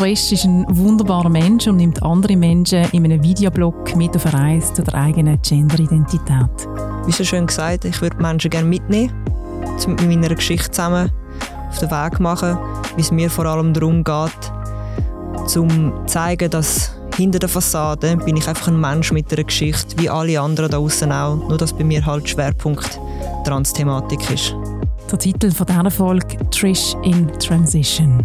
Trish ist ein wunderbarer Mensch und nimmt andere Menschen in einem Videoblog mit auf eine Reise zu der eigenen Genderidentität. Wie so schön gesagt, ich würde Menschen gerne mitnehmen, mit meiner Geschichte zusammen auf den Weg machen, wie es mir vor allem darum geht, um zu zeigen, dass hinter der Fassade bin ich einfach ein Mensch mit einer Geschichte, wie alle anderen da außen auch, nur dass bei mir halt Schwerpunkt Trans-Thematik ist. Der Titel von dieser Folge Trish in Transition.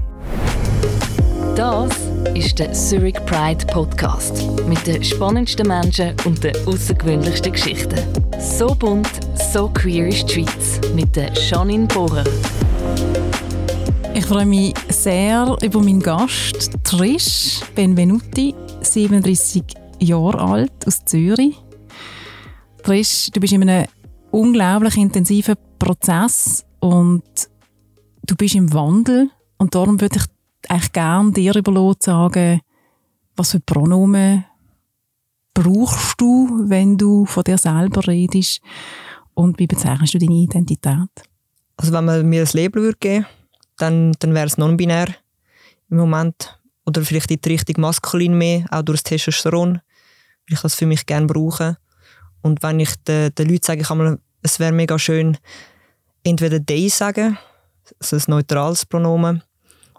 Das ist der Zurich Pride Podcast mit den spannendsten Menschen und den außergewöhnlichsten Geschichten. So bunt, so queer ist die Schweiz mit der Janine Bohrer. Ich freue mich sehr über meinen Gast, Trish Benvenuti, 37 Jahre alt, aus Zürich. Trish, du bist in einem unglaublich intensiven Prozess und du bist im Wandel und darum würde ich eigentlich gerne dir überlassen, sagen, was für Pronomen brauchst du, wenn du von dir selber redest und wie bezeichnest du deine Identität? Also wenn man mir ein Label würde geben dann, dann wäre es non-binär im Moment. Oder vielleicht in die Richtung maskulin mehr, auch durch das Testosteron, weil ich das für mich gerne brauche. Und wenn ich den, den Leuten sage, ich mal, es wäre mega schön, entweder «they» sagen, also ein neutrales Pronomen,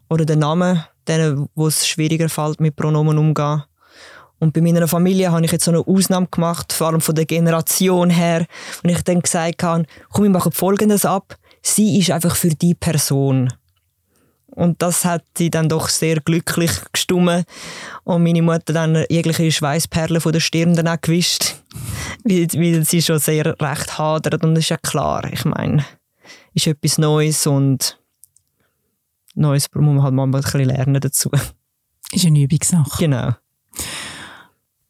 oder den Namen, denen, wo es schwieriger fällt, mit Pronomen umzugehen. Und bei meiner Familie habe ich jetzt so eine Ausnahme gemacht, vor allem von der Generation her, und ich dann gesagt habe, komm, wir machen Folgendes ab. Sie ist einfach für die Person. Und das hat sie dann doch sehr glücklich gestummen. Und meine Mutter dann jegliche Schweißperlen von der Stirn dann auch gewischt, weil, sie schon sehr recht hadert. Und das ist ja klar, ich meine, ist etwas Neues und Neues muss man halt mal ein bisschen lernen dazu. Ist eine Übungssache. Genau.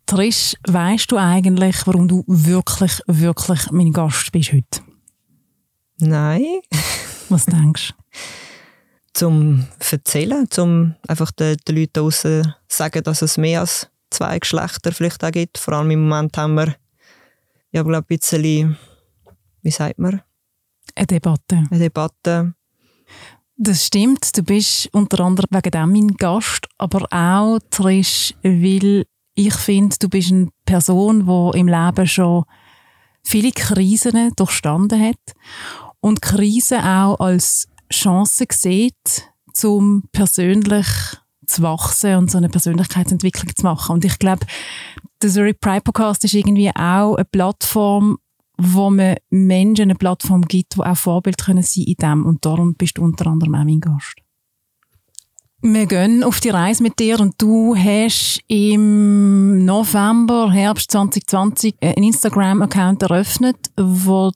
Trish, weißt du eigentlich, warum du wirklich, wirklich mein Gast bist heute? Nein. Was denkst du? Zum Erzählen, zum einfach den, den Leuten draußen sagen, dass es mehr als zwei Geschlechter vielleicht auch gibt. Vor allem im Moment haben wir, ja, glaube ein bisschen, wie sagt man? Eine Debatte. Eine Debatte das stimmt, du bist unter anderem wegen dem mein Gast, aber auch, Trish, weil ich finde, du bist eine Person, die im Leben schon viele Krisen durchstanden hat und Krisen auch als Chance sieht, um persönlich zu wachsen und so eine Persönlichkeitsentwicklung zu machen. Und ich glaube, der Zurich Pride Podcast ist irgendwie auch eine Plattform, wo man Menschen eine Plattform gibt, die auch Vorbild können sein in dem. Und darum bist du unter anderem auch mein Gast. Wir gehen auf die Reise mit dir und du hast im November, Herbst 2020 einen Instagram-Account eröffnet, wo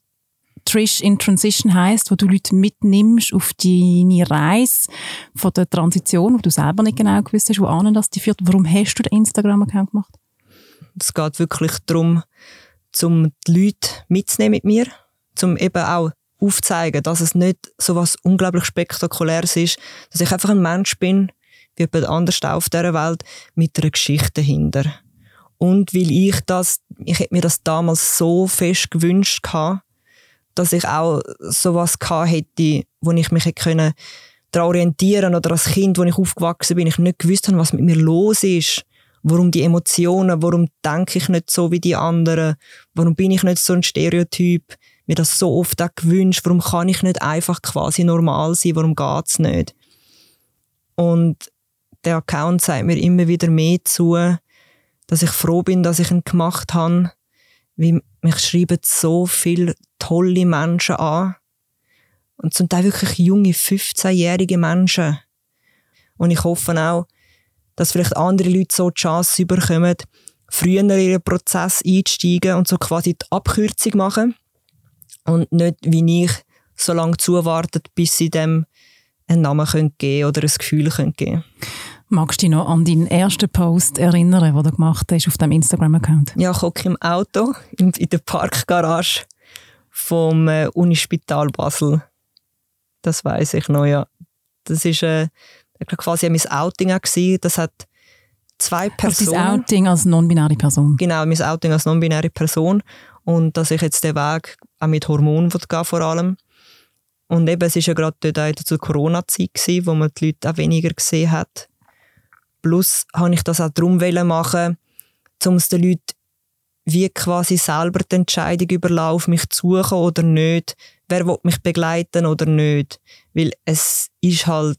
Trish in Transition heißt, wo du Leute mitnimmst auf deine Reise von der Transition, wo du selber nicht genau gewusst hast, wo das die führt. Warum hast du den Instagram-Account gemacht? Es geht wirklich darum, um die Leute mitzunehmen mit mir, um eben auch aufzuzeigen, dass es nicht so was unglaublich Spektakuläres ist, dass ich einfach ein Mensch bin, wie jemand anders auf dieser Welt, mit einer Geschichte dahinter. Und weil ich das, ich hätte mir das damals so fest gewünscht gehabt, dass ich auch sowas gehabt hätte, wo ich mich hätte können daran orientieren oder als Kind, wo ich aufgewachsen bin, ich nicht gewusst habe, was mit mir los ist Warum die Emotionen? Warum denke ich nicht so wie die anderen? Warum bin ich nicht so ein Stereotyp? Mir das so oft auch gewünscht. Warum kann ich nicht einfach quasi normal sein? Warum geht's nicht? Und der Account sagt mir immer wieder mehr zu, dass ich froh bin, dass ich ihn gemacht habe. Weil mich schreiben so viele tolle Menschen an. Und zum Teil wirklich junge, 15-jährige Menschen. Und ich hoffe auch, dass vielleicht andere Leute so die Chance bekommen, früher in ihren Prozess einzusteigen und so quasi die Abkürzung machen und nicht wie ich so lange zuwartet, bis sie dem einen Namen geben können oder ein Gefühl geben können Magst du dich noch an deinen ersten Post erinnern, den du gemacht hast auf deinem Instagram-Account? Ja, ich hocke im Auto in, in der Parkgarage vom äh, Unispital Basel. Das weiß ich noch, ja. Das ist äh, quasi mein Outing auch gewesen. Das hat zwei Personen. Also dein Outing als non-binäre Person? Genau, mein Outing als non-binäre Person. Und dass ich jetzt den Weg auch mit Hormonen gehen vor allem. Und eben, es war ja gerade dort zur Corona-Zeit, wo man die Leute auch weniger gesehen hat. Plus habe ich das auch darum machen, um es den Leuten wie quasi selber die Entscheidung überlaufen, mich zu suchen oder nicht, wer will mich begleiten oder nicht. Weil es ist halt,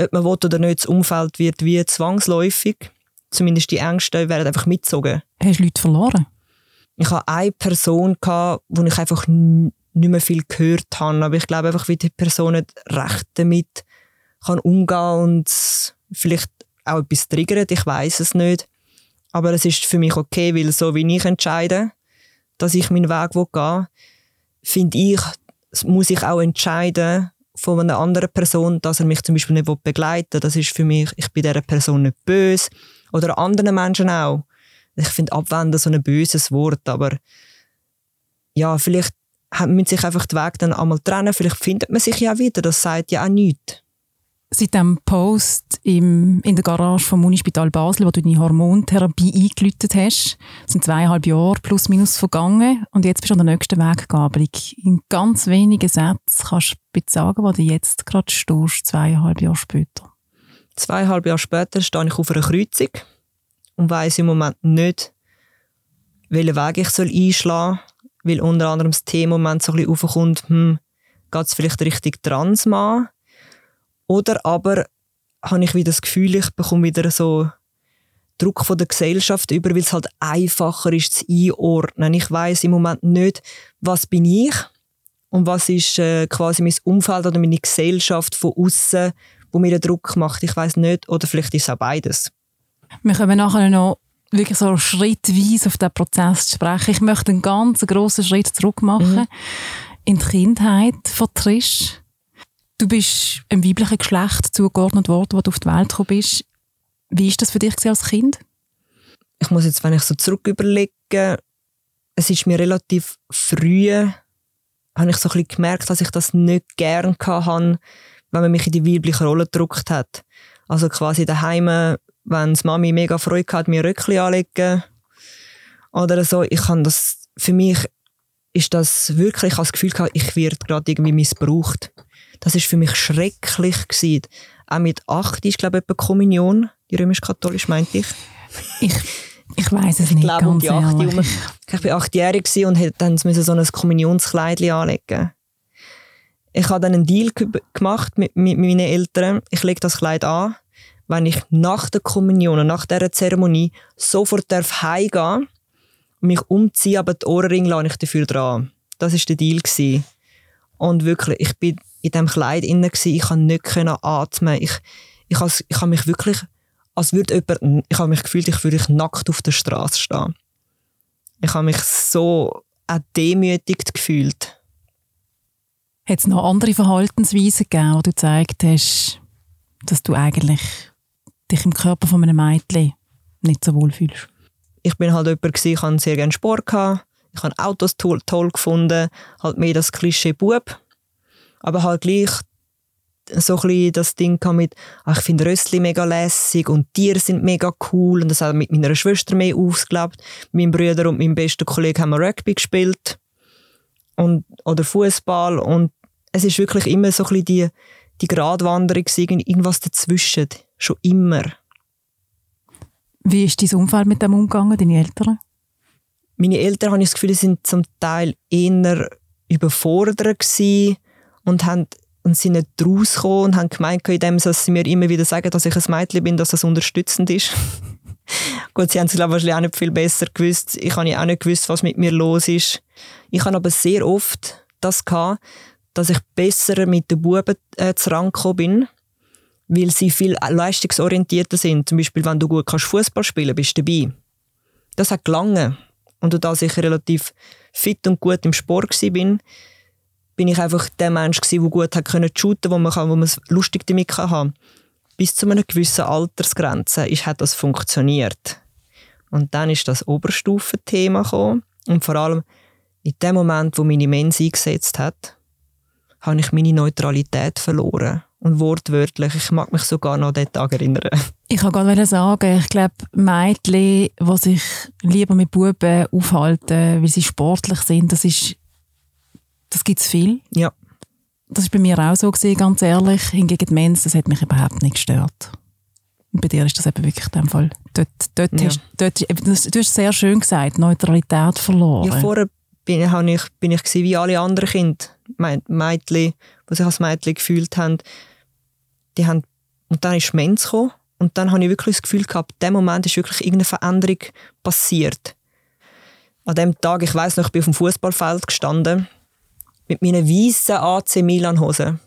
ob man will oder nicht, das Umfeld wird wie zwangsläufig. Zumindest die Ängste werden einfach mitgezogen. Hast du Leute verloren? Ich hatte eine Person, wo ich einfach nicht mehr viel gehört habe. Aber ich glaube einfach, wie die Person recht damit kann umgehen und vielleicht auch etwas triggert. Ich weiß es nicht. Aber es ist für mich okay, weil so wie ich entscheide, dass ich meinen Weg gehen will, finde ich, muss ich auch entscheiden von einer anderen Person, dass er mich zum Beispiel nicht begleiten will. Das ist für mich, ich bin dieser Person nicht böse. Oder anderen Menschen auch. Ich finde Abwenden so ein böses Wort, aber ja, vielleicht müssen sich einfach die Wege dann einmal trennen. Vielleicht findet man sich ja wieder. Das sagt ja auch nichts seit dem Post im, in der Garage vom Unispital Basel, wo du deine Hormontherapie eingelütet hast, sind zweieinhalb Jahre plus minus vergangen und jetzt bist du an der nächsten Weggabelung. In ganz wenigen Sätzen kannst du sagen, wo du jetzt gerade stehst, zweieinhalb Jahre später. Zweieinhalb Jahre später stehe ich auf einer Kreuzung und weiss im Moment nicht, welchen Weg ich einschlagen soll, weil unter anderem das Thema im Moment so ein bisschen aufkommt, hm, geht es vielleicht richtig Transmann? Oder aber habe ich wieder das Gefühl, ich bekomme wieder so Druck von der Gesellschaft über, weil es halt einfacher ist zu einordnen. Ich weiß im Moment nicht, was bin ich und was ist äh, quasi mein Umfeld oder meine Gesellschaft von außen, wo mir den Druck macht. Ich weiß nicht, oder vielleicht ist es auch beides. Wir kommen nachher noch wirklich so schrittweise auf den Prozess zu sprechen. Ich möchte einen ganz grossen Schritt zurück machen mhm. in die Kindheit von Trish. Du bist einem weiblichen Geschlecht zugeordnet worden, als du auf die Welt gekommen bist. Wie war das für dich als Kind? Ich muss jetzt, wenn ich so zurück überlege, es ist mir relativ früh, habe ich so ein bisschen gemerkt, dass ich das nicht gern hatte, wenn man mich in die weibliche Rolle gedrückt hat. Also quasi daheim, wenn die Mami mega Freude hat, mir Röckchen anlegen oder so. Ich kann das, für mich ist das wirklich, ich habe das Gefühl gehabt, ich werde gerade irgendwie missbraucht. Das ist für mich schrecklich gewesen. Auch mit acht ist, glaube ich, etwa Kommunion, die römisch-katholisch meinte ich. Ich, ich weiß es nicht glaube, ganz um die acht um. Ich war achtjährig und musste dann so ein Kommunionskleid anlegen. Ich habe dann einen Deal gemacht mit, mit meinen Eltern. Ich lege das Kleid an, wenn ich nach der Kommunion, nach dieser Zeremonie sofort darf heimgehen mich umziehen, aber die Ohrringe lasse ich dafür dran. Das war der Deal. Gewesen. Und wirklich, ich bin in diesem Kleid inne gsi. Ich konnte nicht atmen. Ich, ich, has, ich habe mich wirklich, als würde jemand, ich habe mich gefühlt, ich würde nackt auf der Straße stehen. Ich habe mich so auch demütigt gefühlt. Hat es noch andere Verhaltensweisen gegeben, wo du gezeigt hast, dass du eigentlich dich im Körper von einem Mädchen nicht so wohl fühlst? Ich bin halt jemand gewesen, ich hatte sehr gerne Sport gehabt. Ich habe Autos toll, toll gefunden, halt mehr das Klischee Bub aber halt gleich so ein bisschen das Ding mit, ach, ich finde Rössli mega lässig und Tiere sind mega cool und das hat mit meiner Schwester mehr ausgelebt. Mit meinem Bruder und meinem besten Kollegen haben wir Rugby gespielt und, oder Fußball und es ist wirklich immer so ein bisschen die, die Gratwanderung irgendwas dazwischen, schon immer. Wie ist dein Umfeld mit dem umgegangen, deine Eltern? Meine Eltern, habe ich das Gefühl, sind zum Teil eher überfordert gewesen und, haben, und sind nicht rausgekommen und haben gemeint, indem sie mir immer wieder sagen, dass ich ein Mädchen bin, dass das unterstützend ist. Gut, sie haben es glaube ich auch nicht viel besser gewusst. Ich habe auch nicht gewusst, was mit mir los ist. Ich habe aber sehr oft das gehabt, dass ich besser mit den Buben äh, zurangekommen bin, weil sie viel leistungsorientierter sind. Zum Beispiel, wenn du gut kannst Fußball spielen, bist du dabei. Das hat gelangen. Und da ich relativ fit und gut im Sport war, bin ich einfach der Mensch gewesen, der gut hat können shooten, wo man kann, wo man es lustig damit kann haben. Bis zu einer gewissen Altersgrenze ist, hat das funktioniert. Und dann ist das Oberstufenthema gekommen. Und vor allem in dem Moment, wo meine Mens eingesetzt hat, habe ich meine Neutralität verloren. Und wortwörtlich, ich mag mich sogar noch an diesen Tag erinnern. Ich kann gerade sagen, ich glaube, Mädchen, die sich lieber mit Buben aufhalten, weil sie sportlich sind, das ist das gibt es viel. Ja. Das ist bei mir auch so gewesen, ganz ehrlich. Hingegen die Mens, das hat mich überhaupt nicht gestört. Und bei dir ist das eben wirklich in dem Fall. Dort, dort Ja. hast, dort, du hast sehr schön gesagt, Neutralität verloren. Ja, vorher bin, ich, bin ich wie alle anderen Kinder. Mädchen, die sich als Mädchen gefühlt haben. Die haben und dann ist Mensch gekommen. Und dann habe ich wirklich das Gefühl gehabt, in dem Moment ist wirklich irgendeine Veränderung passiert. An dem Tag, ich weiß noch, ich bin auf dem Fußballfeld gestanden mit meinen weißen AC Milan Hosen.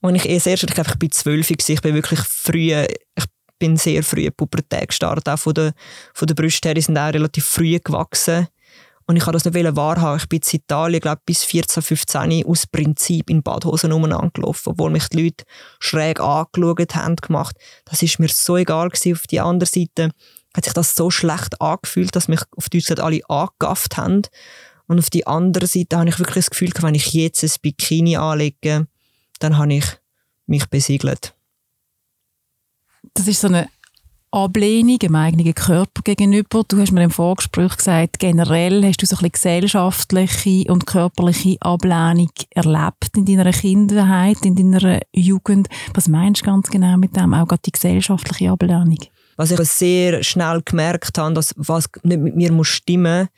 Und ich erst erst, ich glaube, ich bin zwölf. Ich bin wirklich früh, ich bin sehr früh in Pubertät gestartet. Auch von der, von der Brüste her, die sind auch relativ früh gewachsen. Und ich wollte das nicht wahrhaben. Ich bin in Italien, glaube bis 14, 15 aus Prinzip in Badhosen umeinander gelaufen, obwohl mich die Leute schräg angeschaut haben, gemacht. Das ist mir so egal gewesen. Auf die andere Seite hat sich das so schlecht angefühlt, dass mich auf Deutsch gesagt alle angegafft haben. Und auf die andere Seite habe ich wirklich das Gefühl, wenn ich jetzt ein Bikini anlege, dann habe ich mich besiegelt. Das ist so eine Ablehnung dem eigenen Körper gegenüber. Du hast mir im Vorgespräch gesagt, generell hast du so ein bisschen gesellschaftliche und körperliche Ablehnung erlebt in deiner Kindheit, in deiner Jugend. Was meinst du ganz genau mit dem? Auch gerade die gesellschaftliche Ablehnung? Was ich sehr schnell gemerkt habe, dass was nicht mit mir muss stimmen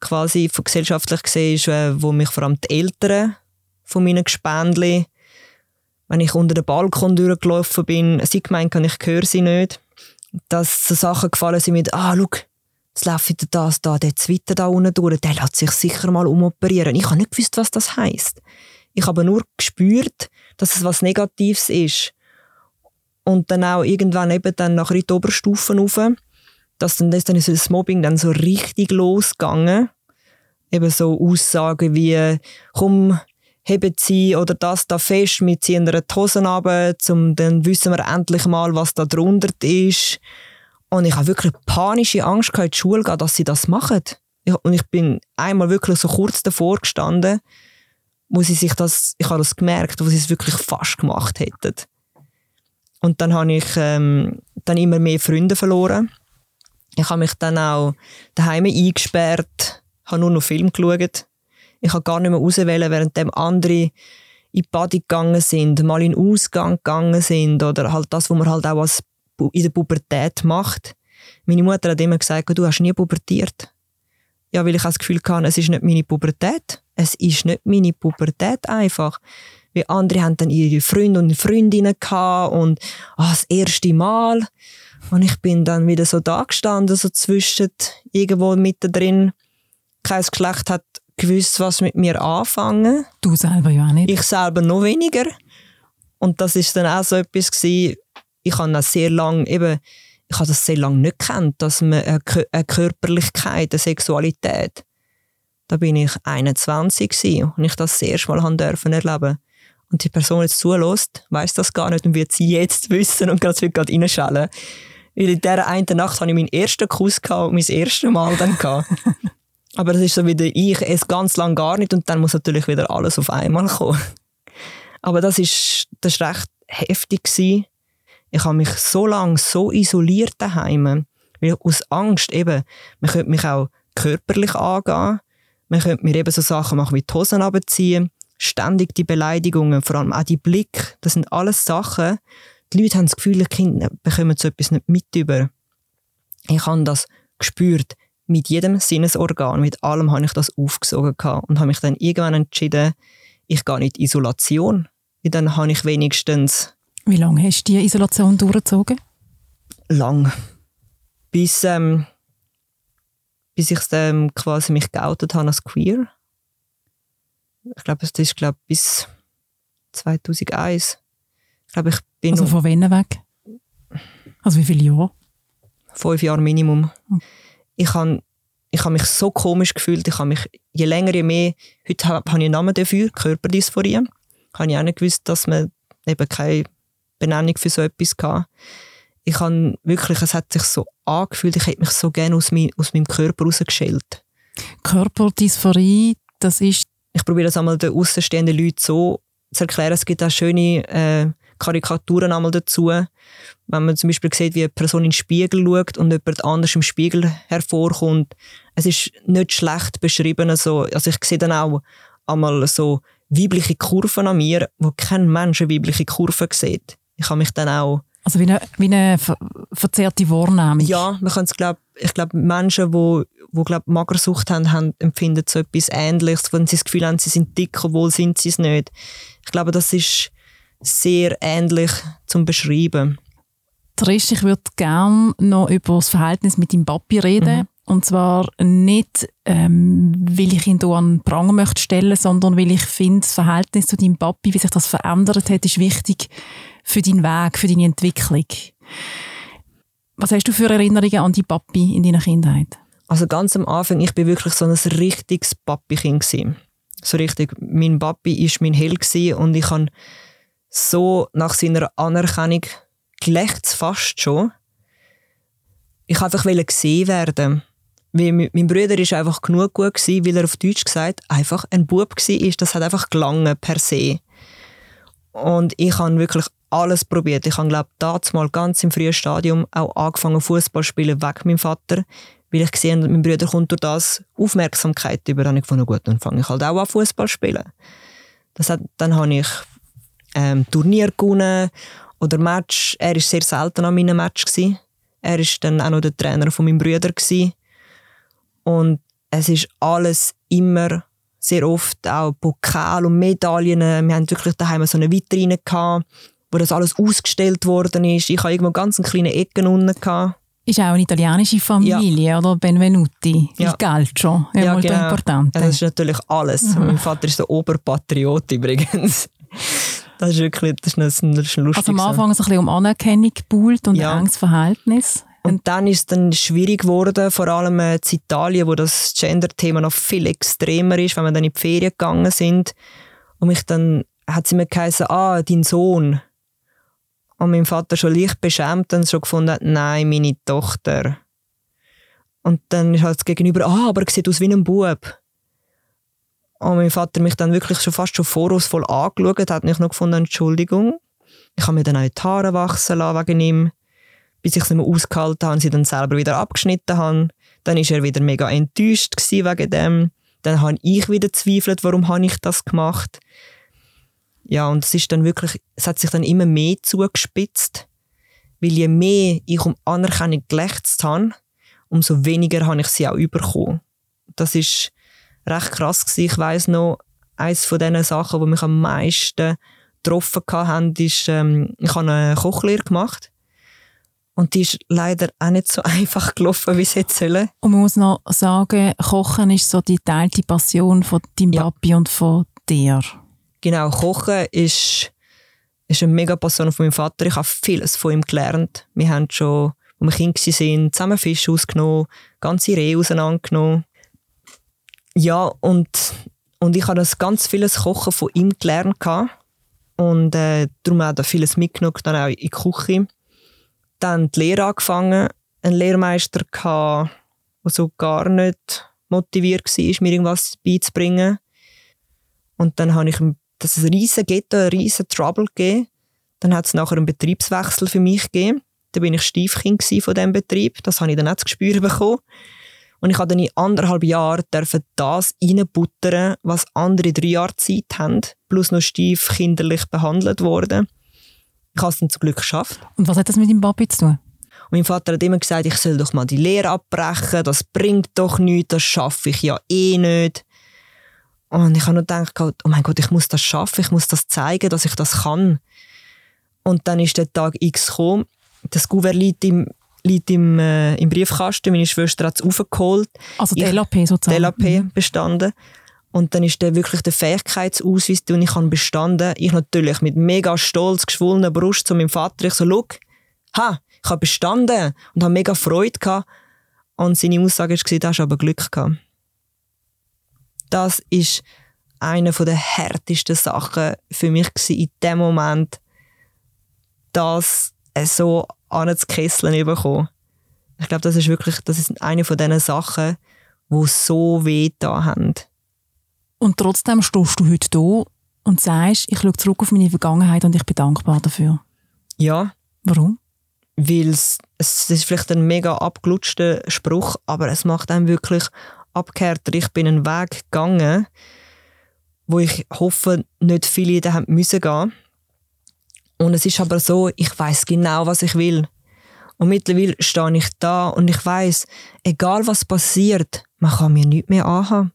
quasi von gesellschaftlich gesehen ist, äh, wo mich vor allem die Eltern von meinen Gespendli, wenn ich unter den Balkon durchgelaufen bin, sie gemeint haben, ich höre sie nicht, dass so Sachen gefallen sind mit, ah, schau, jetzt läuft das da, der Zwitter da unten durch, der lässt sich sicher mal umoperieren. Ich habe nicht gewusst, was das heisst. Ich habe nur gespürt, dass es was Negatives ist und dann auch irgendwann eben dann nachher in die Oberstufen rauf, dass dann, das, dann ist das Mobbing dann so richtig losgegangen. Eben so Aussagen wie, komm, heben Sie oder das da fest, wir ziehen ihr die Hosen runter, zum, dann wissen wir endlich mal, was da drunter ist. Und ich habe wirklich panische Angst gehabt, in die Schule gehen, dass sie das machen. Ich, und ich bin einmal wirklich so kurz davor gestanden, wo sie sich das, ich habe das gemerkt, wo sie es wirklich fast gemacht hätten. Und dann habe ich ähm, dann immer mehr Freunde verloren. Ich habe mich dann auch daheim eingesperrt, habe nur noch Film geschaut. Ich habe gar nicht mehr auswählen, während andere in die Party gegangen sind, mal in den Ausgang gegangen sind oder halt das, was man halt auch als in der Pubertät macht. Meine Mutter hat immer gesagt, du hast nie pubertiert. Ja, weil ich das Gefühl hatte, es ist nicht meine Pubertät. Es ist nicht meine Pubertät einfach. Wie andere haben dann ihre Freunde und Freundinnen gehabt und ah, das erste Mal. Und ich bin dann wieder so da gestanden, so zwischen, irgendwo mittendrin. Kein Geschlecht hat gewusst, was mit mir anfangen. Du selber ja auch nicht. Ich selber noch weniger. Und das ist dann auch so etwas gewesen, ich habe das sehr lange eben, ich habe das sehr lange nicht gekannt, dass man eine Körperlichkeit, eine Sexualität, da bin ich 21 gewesen und ich das das erste Mal haben dürfen erleben. Und die Person jetzt zulässt, weiß das gar nicht und wird sie jetzt wissen und gerade gerade reinschellen. Weil in dieser einen Nacht hatte ich meinen ersten Kuss und mein erstes Mal dann. Aber das ist so wieder ich, es ganz lang gar nicht und dann muss natürlich wieder alles auf einmal kommen. Aber das ist, das ist recht heftig gewesen. Ich habe mich so lange so isoliert daheim, weil aus Angst eben, man könnte mich auch körperlich angehen, man könnte mir eben so Sachen machen wie die Hosen runterziehen, ständig die Beleidigungen, vor allem auch die Blick, das sind alles Sachen, die Leute haben das Gefühl, die Kinder bekommen so etwas nicht mit über. Ich habe das gespürt, mit jedem Sinnesorgan, mit allem habe ich das aufgesogen und habe mich dann irgendwann entschieden, ich gehe nicht in Isolation, weil dann habe ich wenigstens Wie lange hast du die Isolation durchgezogen? lang, bis, ähm, bis ich ähm, quasi mich geoutet habe als queer. Ich glaube, das ist glaube bis 2001. Ich glaube, ich bin Also von wann weg? Also wie viele Jahre? fünf Jahre Minimum. Mhm. Ich habe ich hab mich so komisch gefühlt. Ich habe mich je länger, je mehr. Heute habe habe ich einen Namen dafür, Körperdysphorie. Habe ich auch nicht gewusst, dass man eben keine Benennung für so etwas hatte. Ich habe wirklich, es hat sich so angefühlt, ich hätte mich so gerne aus, mein, aus meinem Körper rausgeschält. Körperdysphorie, das ist Ich probiere das einmal den außenstehenden Leuten so zu erklären. Es gibt auch schöne äh, Karikaturen einmal dazu. Wenn man zum Beispiel sieht, wie eine Person in den Spiegel schaut und jemand anders im Spiegel hervorkommt. Es ist nicht schlecht beschrieben. Also, also ich sehe dann auch einmal so weibliche Kurven an mir, wo kein Mensch eine weibliche Kurve sieht. Ich habe mich dann auch Also wie eine, wie eine ver verzerrte Wahrnehmung. Ja, man kann es glaub, ich glaube Menschen, wo wo glaub Magersucht haben, haben empfinden so etwas Ähnliches, wenn sie das Gefühl haben, sie sind dick, obwohl sind sie es nicht. Ich glaube, das ist sehr ähnlich zum beschreiben. Trish, ich würde gerne noch über das Verhältnis mit deinem Papi reden. Mhm. Und zwar nicht, ähm, weil ich ihn hier an Pranger möchte stellen, sondern weil ich finde, das Verhältnis zu deinem Papi, wie sich das verändert hat, ist wichtig für deinen Weg, für deine Entwicklung. Was hast du für Erinnerungen an deinen Papi in deiner Kindheit? Also ganz am Anfang, ich bin wirklich so ein richtiges Papi-Kind So richtig, mein Papi ist mein Held und ich habe so nach seiner Anerkennung gelächt fast schon. Ich wollte einfach gesehen werden. Weil mein Bruder ist einfach genug gut gewesen, weil er auf Deutsch gesagt einfach ein Bub war. Das hat einfach gelangen per se. Und ich habe wirklich alles probiert. Ich habe, glaube ich, mal ganz im frühen Stadium auch angefangen Fußball spielen weg meinem Vater, weil ich gesehen habe, mein Bruder kommt durch das Aufmerksamkeit über. Habe ich gut, dann fange ich halt auch an Fußball spielen. Das hat, dann habe ich ähm, Turnier gewonnen oder Match. Er war sehr selten an meinen Match gewesen. Er war dann auch noch der Trainer von meinem Bruder gewesen. Und es ist alles immer sehr oft auch Pokal und Medaillen. Wir haben wirklich daheim so eine Vitrine gehabt, wo das alles ausgestellt worden ist. Ich hatte irgendwo ganz eine kleine Ecke unten gehabt. Ist auch eine italienische Familie, ja. oder? Benvenuti, ja. il calcio, è ja, molto genau. importante. Ja, das ist natürlich alles. Mhm. Mein Vater ist der Oberpatriot übrigens. Das ist wirklich das ist ein, das ist ein Also am Anfang so ein bisschen um Anerkennung gebuhlt und ja. ein enges Verhältnis. Und dann ist es dann schwierig geworden, vor allem in Italien, wo das Gender-Thema noch viel extremer ist, wenn wir dann in die Ferien gegangen sind. Und mich dann hat sie mir geheißen, ah, dein Sohn. Und mein Vater schon leicht beschämt und schon gefunden, nein, meine Tochter. Und dann ist halt das Gegenüber, ah, aber er sieht aus wie ein Bub. Und mein Vater mich dann wirklich schon fast schon vorwurfsvoll angeschaut, hat mich noch gefunden, Entschuldigung. Ich habe mir dann auch die Haare wachsen lassen wegen ihm bis ich es nicht mehr ausgehalten habe und sie dann selber wieder abgeschnitten habe. Dann ist er wieder mega enttäuscht wegen dem. Dann habe ich wieder zweifelt, warum habe ich das gemacht. Ja, und es ist dann wirklich, es hat sich dann immer mehr zugespitzt, weil je mehr ich um Anerkennung gelächzt habe, umso weniger habe ich sie auch bekommen. Das ist recht krass gewesen. Ich weiß noch, eines von diesen Sachen, die mich am meisten getroffen haben, ist, ähm, ich habe eine Kochlehre gemacht und die ist leider auch nicht so einfach gelaufen, wie sie jetzt sollen. Und man muss noch sagen, Kochen ist so die teilte Passion von deinem ja. Papi und von dir. Genau, Kochen ist, ist eine mega Passion von meinem Vater. Ich habe vieles von ihm gelernt. Wir haben schon, als wir Kinder waren, zusammen Fisch ausgenommen, ganze Rehe auseinandergenommen. Ja, und, und ich habe das ganz vieles Kochen von ihm gelernt. Und äh, darum auch vieles mitgenommen, dann auch in die Küche dann die Lehre angefangen, einen Lehrmeister gehabt, der so gar nicht motiviert war, mir irgendwas beizubringen. Und dann habe ich das ein riesen Ghetto, ein riesen Trouble gegeben. Dann hat es nachher einen Betriebswechsel für mich gegeben. Da bin ich Stiefkind von diesem Betrieb. Das habe ich dann auch zu spüren bekommen. Und ich habe dann in anderthalb Jahren das reinbuttern, was andere drei Jahre Zeit haben, plus noch stiefkinderlich behandelt worden. Ich habe es dann zum Glück geschafft. Und was hat das mit dem Papi zu tun? Und mein Vater hat immer gesagt, ich soll doch mal die Lehre abbrechen, das bringt doch nichts, das schaffe ich ja eh nicht. Und ich habe nur gedacht, oh mein Gott, ich muss das schaffen, ich muss das zeigen, dass ich das kann. Und dann ist der Tag X gekommen. Das Gouverneur liegt im, liegt im, äh, im Briefkasten, meine Schwester hat es aufgeholt. Also die LAP sozusagen? Die LAP mhm. bestanden. Und dann ist der wirklich der Fähigkeitsausweis, den ich bestanden Ich natürlich mit mega stolz geschwollener Brust zu meinem Vater. Ich so, look, ha, ich habe bestanden und habe mega Freude gehabt. Und seine Aussage war, du hast aber Glück gehabt. Das ist eine der härtesten Sachen für mich in dem Moment, das so anzukesseln bekommen. Ich glaube, das ist wirklich, das ist eine von diesen Sachen, die so weh da haben. Und trotzdem stehst du heute da und sagst, ich schaue zurück auf meine Vergangenheit und ich bin dankbar dafür. Ja. Warum? Weil es, es ist vielleicht ein mega abgelutschter Spruch, aber es macht einem wirklich abgekehrt. Ich bin einen Weg gegangen, wo ich hoffe, nicht viele da haben müssen gehen. Und es ist aber so, ich weiß genau, was ich will. Und mittlerweile stehe ich da und ich weiß, egal was passiert, man kann mir nichts mehr anhaben.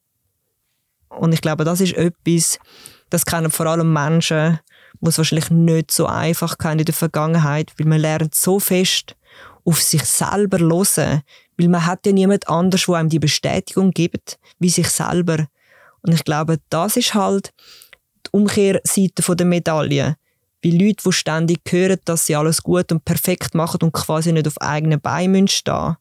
Und ich glaube, das ist etwas, das kennen vor allem Menschen, die es wahrscheinlich nicht so einfach kennen in der Vergangenheit, weil man lernt so fest auf sich selber hören, weil man hat ja niemand anders, der einem die Bestätigung gibt, wie sich selber. Und ich glaube, das ist halt die Umkehrseite der Medaille. Weil Leute, die ständig hören, dass sie alles gut und perfekt machen und quasi nicht auf eigenen Beinen stehen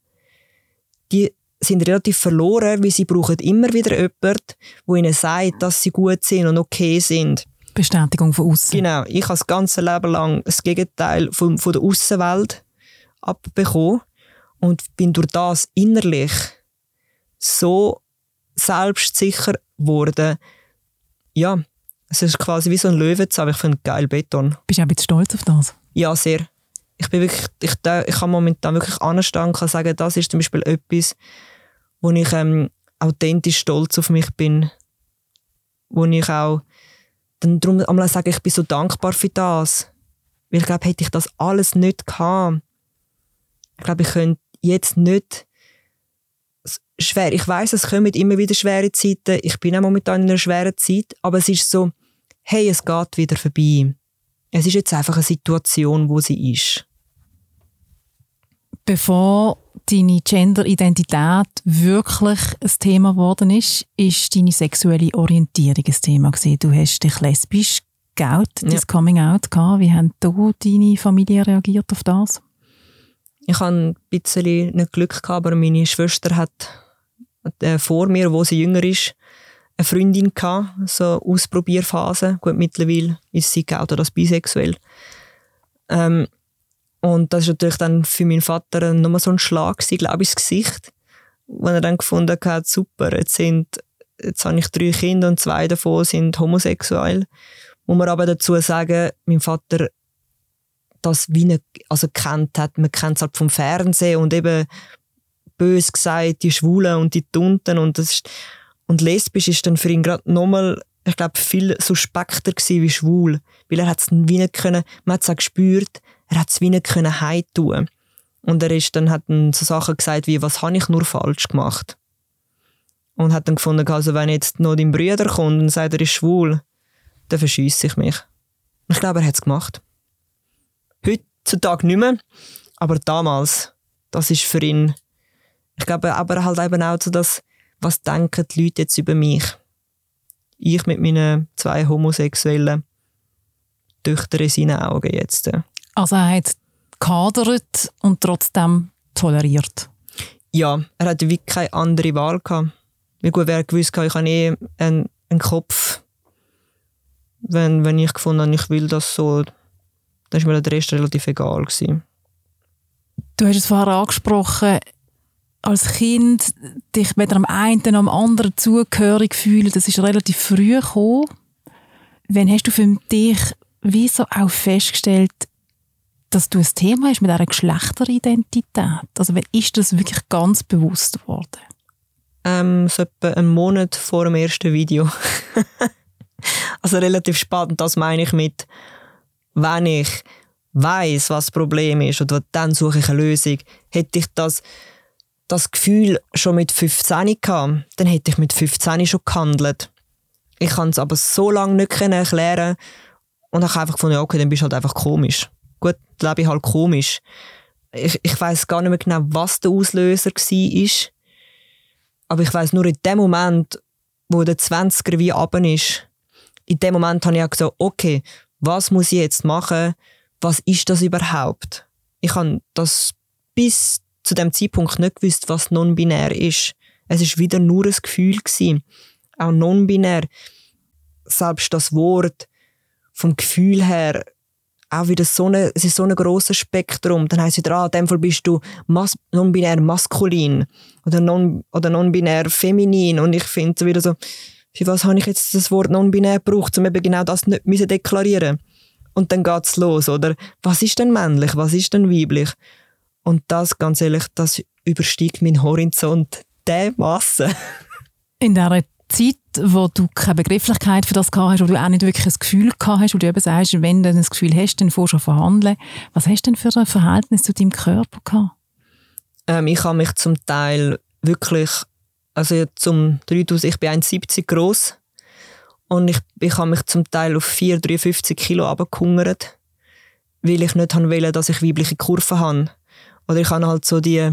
die sind relativ verloren, weil sie brauchen immer wieder jemanden, der ihnen sagt, dass sie gut sind und okay sind. Bestätigung von außen. Genau. Ich habe das ganze Leben lang das Gegenteil von, von der Außenwelt abbekommen und bin durch das innerlich so selbstsicher geworden. Ja, es ist quasi wie so ein Löwenzahn. Ich finde geil Beton. Bist du auch ein bisschen stolz auf das? Ja, sehr. Ich bin wirklich, ich, ich kann momentan wirklich anstehen, kann sagen, das ist zum Beispiel etwas, wo ich ähm, authentisch stolz auf mich bin. Wo ich auch, dann darum einmal sage, ich bin so dankbar für das. Weil ich glaube, hätte ich das alles nicht gehabt, ich glaube, ich könnte jetzt nicht schwer. Ich weiß, es kommen immer wieder schwere Zeiten. Ich bin auch momentan in einer schweren Zeit, aber es ist so, hey, es geht wieder vorbei. Es ist jetzt einfach eine Situation, wo sie ist. Bevor deine Gender-Identität wirklich ein Thema geworden ist, ist deine sexuelle Orientierung ein Thema gewesen. Du hast dich lesbisch geoutet, ja. dein Coming Out gehabt. Wie haben du deine Familie reagiert auf das? Ich hatte ein bisschen nicht Glück gehabt, aber meine Schwester hat äh, vor mir, wo sie jünger ist, eine Freundin gehabt, so Ausprobierphase. Gut, mittlerweile ist sie geoutet als bisexuell. Ähm, und das ist natürlich dann für meinen Vater nochmal so ein Schlag gewesen, glaube ich, ins Gesicht. Wenn er dann gefunden hat, super, jetzt sind, jetzt habe ich drei Kinder und zwei davon sind homosexuell. Muss man aber dazu sagen, mein Vater das wie nicht, also kennt hat. Man kennt es halt vom Fernsehen und eben bös gesagt, die Schwulen und die Tunten und das ist, und lesbisch ist dann für ihn gerade nochmal, ich glaube, viel suspekter gewesen wie schwul. Weil er hat es wie nicht können, man hat es auch gespürt, er hat es wie nicht können tun. Und er ist dann, hat dann so Sachen gesagt wie, was habe ich nur falsch gemacht? Und hat dann gefunden, also wenn jetzt noch dein Bruder kommt und sagt, er ist schwul, dann verschieße ich mich. Ich glaube, er hat es gemacht. Heutzutage nicht mehr, aber damals, das ist für ihn, ich glaube, aber halt eben auch so das, was denken die Leute jetzt über mich? Ich mit meinen zwei homosexuellen Töchtern in seinen Augen jetzt. Also er hat gehadert und trotzdem toleriert? Ja, er hatte wirklich keine andere Wahl gehabt. Wie gut wäre gewusst, ich habe eh einen, einen Kopf, wenn, wenn ich gefunden habe, ich will das so, dann war mir der Rest relativ egal. Gewesen. Du hast es vorher angesprochen, als Kind dich weder am einen noch am anderen zugehörig fühlen, das ist relativ früh gekommen. Wann hast du für dich wieso auch festgestellt, dass du ein Thema hast mit einer Geschlechteridentität? Also wann ist das wirklich ganz bewusst geworden? Ähm, so etwa einen Monat vor dem ersten Video. also relativ spannend, das meine ich mit, wenn ich weiß, was das Problem ist oder dann suche ich eine Lösung, hätte ich das das Gefühl schon mit 15 gehabt, dann hätte ich mit 15 schon gehandelt. Ich kann es aber so lange nicht erklären und habe einfach gefunden, okay, dann bist du halt einfach komisch. Gut, dann lebe ich halt komisch. Ich, ich weiß gar nicht mehr genau, was der Auslöser war. Aber ich weiß nur in dem Moment, wo der 20er wie runter ist, in dem Moment habe ich auch gesagt, okay, was muss ich jetzt machen? Was ist das überhaupt? Ich habe das bis zu dem Zeitpunkt nicht gewusst, was non-binär ist. Es ist wieder nur ein Gefühl gewesen. Auch non-binär. Selbst das Wort vom Gefühl her auch wieder so eine, es ist so ein grosses Spektrum. Dann heisst es wieder, ah, in dem Fall bist du mas non-binär maskulin oder non- oder non-binär feminin. Und ich finde wieder so, für was habe ich jetzt das Wort non-binär gebraucht, um eben genau das nicht zu deklarieren? Und dann geht's los, oder? Was ist denn männlich? Was ist denn weiblich? Und das, ganz ehrlich, das übersteigt meinen Horizont dermassen. In dieser Zeit wo du keine Begrifflichkeit für das gehabt hast, wo du auch nicht wirklich ein Gefühl gehabt hast, wo du eben sagst, wenn du ein Gefühl hast, dann fährst du verhandeln. Was hast du denn für ein Verhältnis zu deinem Körper gehabt? Ähm, ich habe mich zum Teil wirklich, also zum 3000, ich bin 1,70 groß und ich, ich habe mich zum Teil auf 4, 53 Kilo abgehungert, weil ich nicht wollte, dass ich weibliche Kurven habe. Oder ich habe halt so die,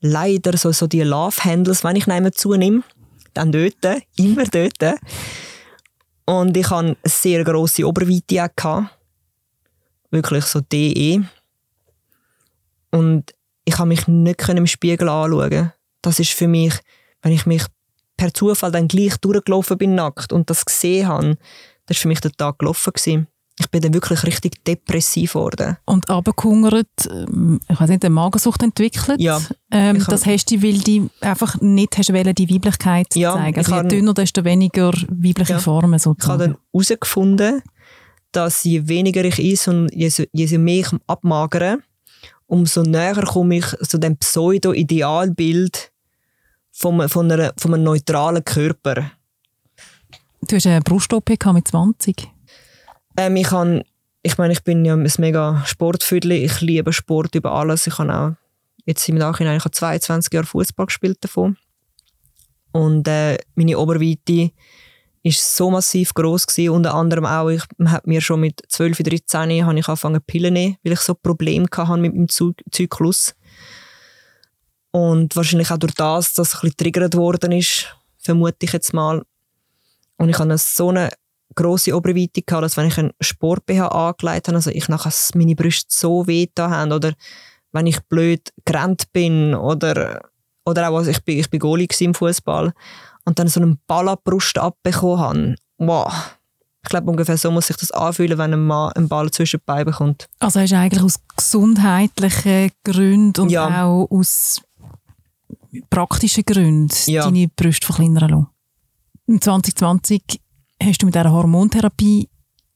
leider so, so die Love-Handles, wenn ich nicht zunehme, dann dort, immer dort. Und ich hatte eine sehr grosse Oberweite. Wirklich so DE. Und ich konnte mich nicht im Spiegel anschauen. Das ist für mich, ich mich per Zufall dann gleich durchgelaufen bin nackt und das gesehen habe, das war für mich der Tag gelaufen. Gewesen. Ich bin dann wirklich richtig depressiv geworden. Und abgehungert, ähm, ich weiß nicht, eine Magersucht entwickelt. Ja. Ähm, das hast du, weil du einfach nicht hast wollen, die Weiblichkeit ja, zeigen. Also je dünner, desto weniger weibliche ja. Formen sozusagen. Ich habe dann herausgefunden, dass je weniger ich esse und je, je mehr ich abmagere, umso näher komme ich zu dem Pseudo-Idealbild von, von, einer, von einem neutralen Körper. Du hast eine Brust-OP mit 20. Ähm, ich, kann, ich meine, ich bin ja ein mega Sportfüdli. Ich liebe Sport über alles. Ich habe auch jetzt im Nachhinein ich habe 22 Jahre Fußball gespielt davon. Und äh, meine Oberweite ist so massiv groß gewesen. Unter anderem auch, ich habe mir schon mit 12, 13 habe ich angefangen Pillen nehmen, weil ich so Probleme hatte mit meinem Zyklus. Und wahrscheinlich auch durch das, dass es ein bisschen triggert worden ist, vermute ich jetzt mal. Und ich hatte so eine grosse Oberweite gehabt, dass wenn ich einen Sport-BH angelegt habe, also ich nachher meine Brüste so weh haben oder wenn ich blöd gerannt bin oder, oder auch, also ich bin, ich bin Goalie im Fußball und dann so einen Ball ab Brust abbekommen habe. Wow. Ich glaube, ungefähr so muss sich das anfühlen, wenn ein Mann einen Ball zwischen die Beine bekommt. Also hast du eigentlich aus gesundheitlichen Gründen und ja. auch aus praktischen Gründen ja. deine Brüste verkleinern lassen? Im 2020 hast du mit dieser Hormontherapie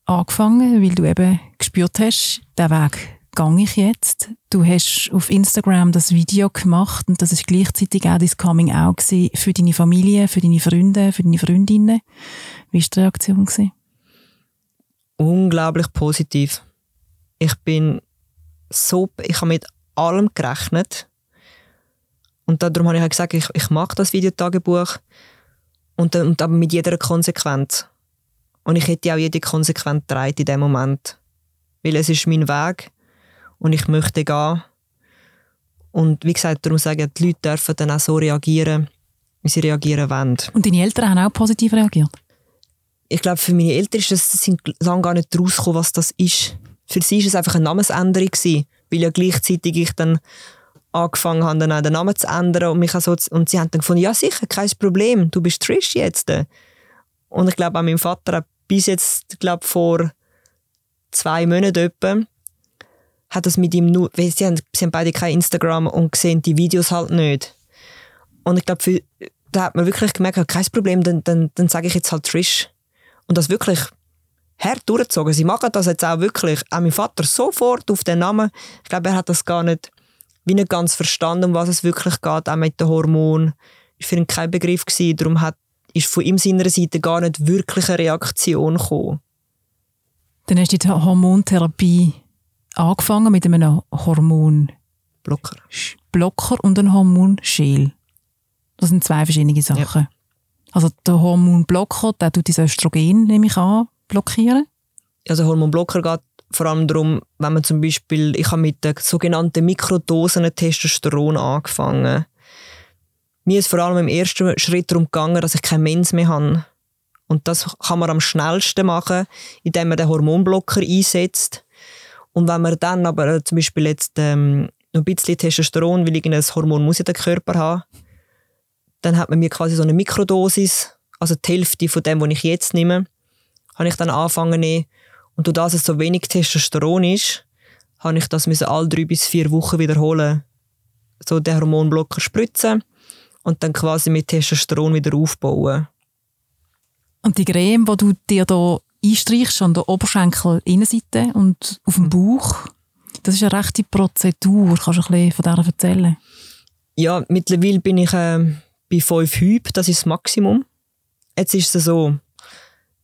angefangen, weil du eben gespürt hast, der Weg gehe ich jetzt. Du hast auf Instagram das Video gemacht und das ist gleichzeitig auch dein Coming Out für deine Familie, für deine Freunde, für deine Freundinnen. Wie war die Reaktion? Unglaublich positiv. Ich bin so, ich habe mit allem gerechnet. Und darum habe ich gesagt, ich, ich mache das Videotagebuch und, und aber mit jeder Konsequenz. Und ich hätte auch jede Konsequenz getragen in dem Moment. Weil es ist mein Weg und ich möchte gehen. Und wie gesagt, darum sage ich, die Leute dürfen dann auch so reagieren, wie sie reagieren wollen. Und deine Eltern haben auch positiv reagiert? Ich glaube, für meine Eltern ist das, sind lange gar nicht rausgekommen, was das ist. Für sie war es einfach eine Namensänderung, gewesen, weil ja gleichzeitig ich dann angefangen habe, dann auch den Namen zu ändern und, mich so, und sie haben dann gefunden, ja sicher, kein Problem, du bist Trish jetzt. Und ich glaube, auch mein Vater hat bis jetzt, glaube vor zwei Monaten etwa, hat das mit ihm nur, weil sie haben, sie haben beide kein Instagram und sehen die Videos halt nicht. Und ich glaube, da hat man wirklich gemerkt, kein Problem, dann, dann, dann sage ich jetzt halt Trish. Und das wirklich hart durchgezogen. Sie machen das jetzt auch wirklich. Auch mein Vater sofort auf den Namen. Ich glaube, er hat das gar nicht, wie nicht ganz verstanden, um was es wirklich geht, auch mit den Hormonen. Ich finde kein Begriff gewesen. Darum hat, ist von ihm seiner Seite gar nicht wirklich eine Reaktion gekommen. Dann hast du die Hormontherapie angefangen mit einem Hormonblocker Blocker und einem Hormonschäl. Das sind zwei verschiedene Sachen. Ja. Also der Hormonblocker, der tut das Östrogen, nehme ich an, blockieren. Also Hormonblocker geht vor allem darum, wenn man zum Beispiel, ich habe mit den sogenannten Mikrodosen Testosteron angefangen. Mir ist vor allem im ersten Schritt darum gegangen, dass ich keine Mens mehr habe. Und das kann man am schnellsten machen, indem man den Hormonblocker einsetzt. Und wenn man dann aber äh, zum Beispiel jetzt ähm, noch ein bisschen Testosteron, weil irgendein Hormon muss ja der Körper haben, dann hat man mir quasi so eine Mikrodosis, also die Hälfte von dem, was ich jetzt nehme, habe ich dann angefangen. Und durch das es so wenig Testosteron ist, habe ich das müssen alle drei bis vier Wochen wiederholen. So den Hormonblocker spritzen und dann quasi mit Testosteron wieder aufbauen. Und die Creme, die du dir da einstreichst an der Oberschenkel-Innenseite und auf dem mhm. Bauch. Das ist eine rechte Prozedur. Kannst du ein bisschen von der erzählen? Ja, mittlerweile bin ich äh, bei 5 Hüb, das ist das Maximum. Jetzt ist es so,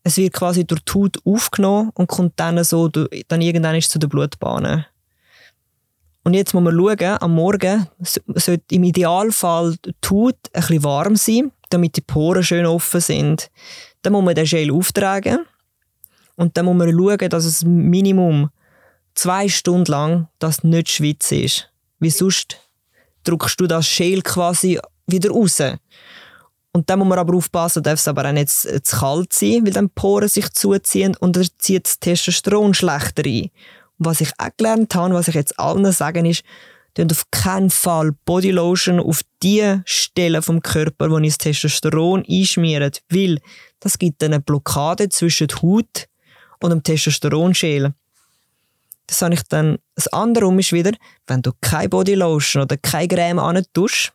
es wird quasi durch die Haut aufgenommen und kommt dann so dann irgendwann zu den Blutbahnen. Und jetzt muss man schauen, am Morgen sollte im Idealfall die Haut ein bisschen warm sein, damit die Poren schön offen sind. Dann muss man den Gel auftragen und dann muss man schauen, dass es Minimum zwei Stunden lang das nicht schwitzt ist. Wie sonst drückst du das Gel quasi wieder raus. Und dann muss man aber aufpassen, darf es aber auch nicht zu, zu kalt sein, weil dann die Poren sich zuziehen und er zieht das Testosteron schlechter ein. Und was ich auch gelernt habe, was ich jetzt allen sage, ist, Tun auf keinen Fall Bodylotion auf die Stellen vom Körper, wo ich das Testosteron einschmiert, weil das gibt eine Blockade zwischen der Haut und dem Testosteronschäl. Das habe ich dann, das andere ist wieder, wenn du keine Bodylotion oder keine Creme tust,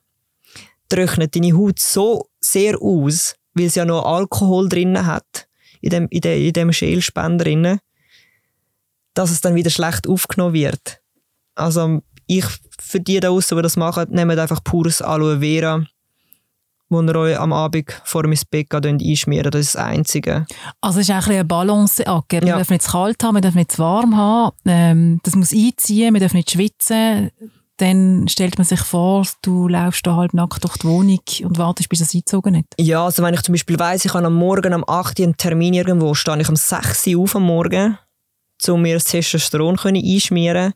trocknet deine Haut so sehr aus, weil sie ja noch Alkohol drin hat, in dem, in dem, in dem Schälspender drin, dass es dann wieder schlecht aufgenommen wird. Also, ich, für die da draussen, die das machen, nehmt einfach pures Aloe Vera, wo ihr euch am Abend vor dem Bett einschmieren Das ist das Einzige. Also es ist eigentlich eine Balance angeben. Ja. Wir dürfen nicht zu kalt haben, wir dürfen nicht zu warm haben. Ähm, das muss einziehen, wir dürfen nicht schwitzen. Dann stellt man sich vor, du läufst da halb nackt durch die Wohnung und wartest, bis es eingezogen hat. Ja, also wenn ich zum Beispiel weiss, ich habe am Morgen am 8 Uhr einen Termin irgendwo, stehe ich am 6 Uhr auf am Morgen um mir das Testosteron einschmieren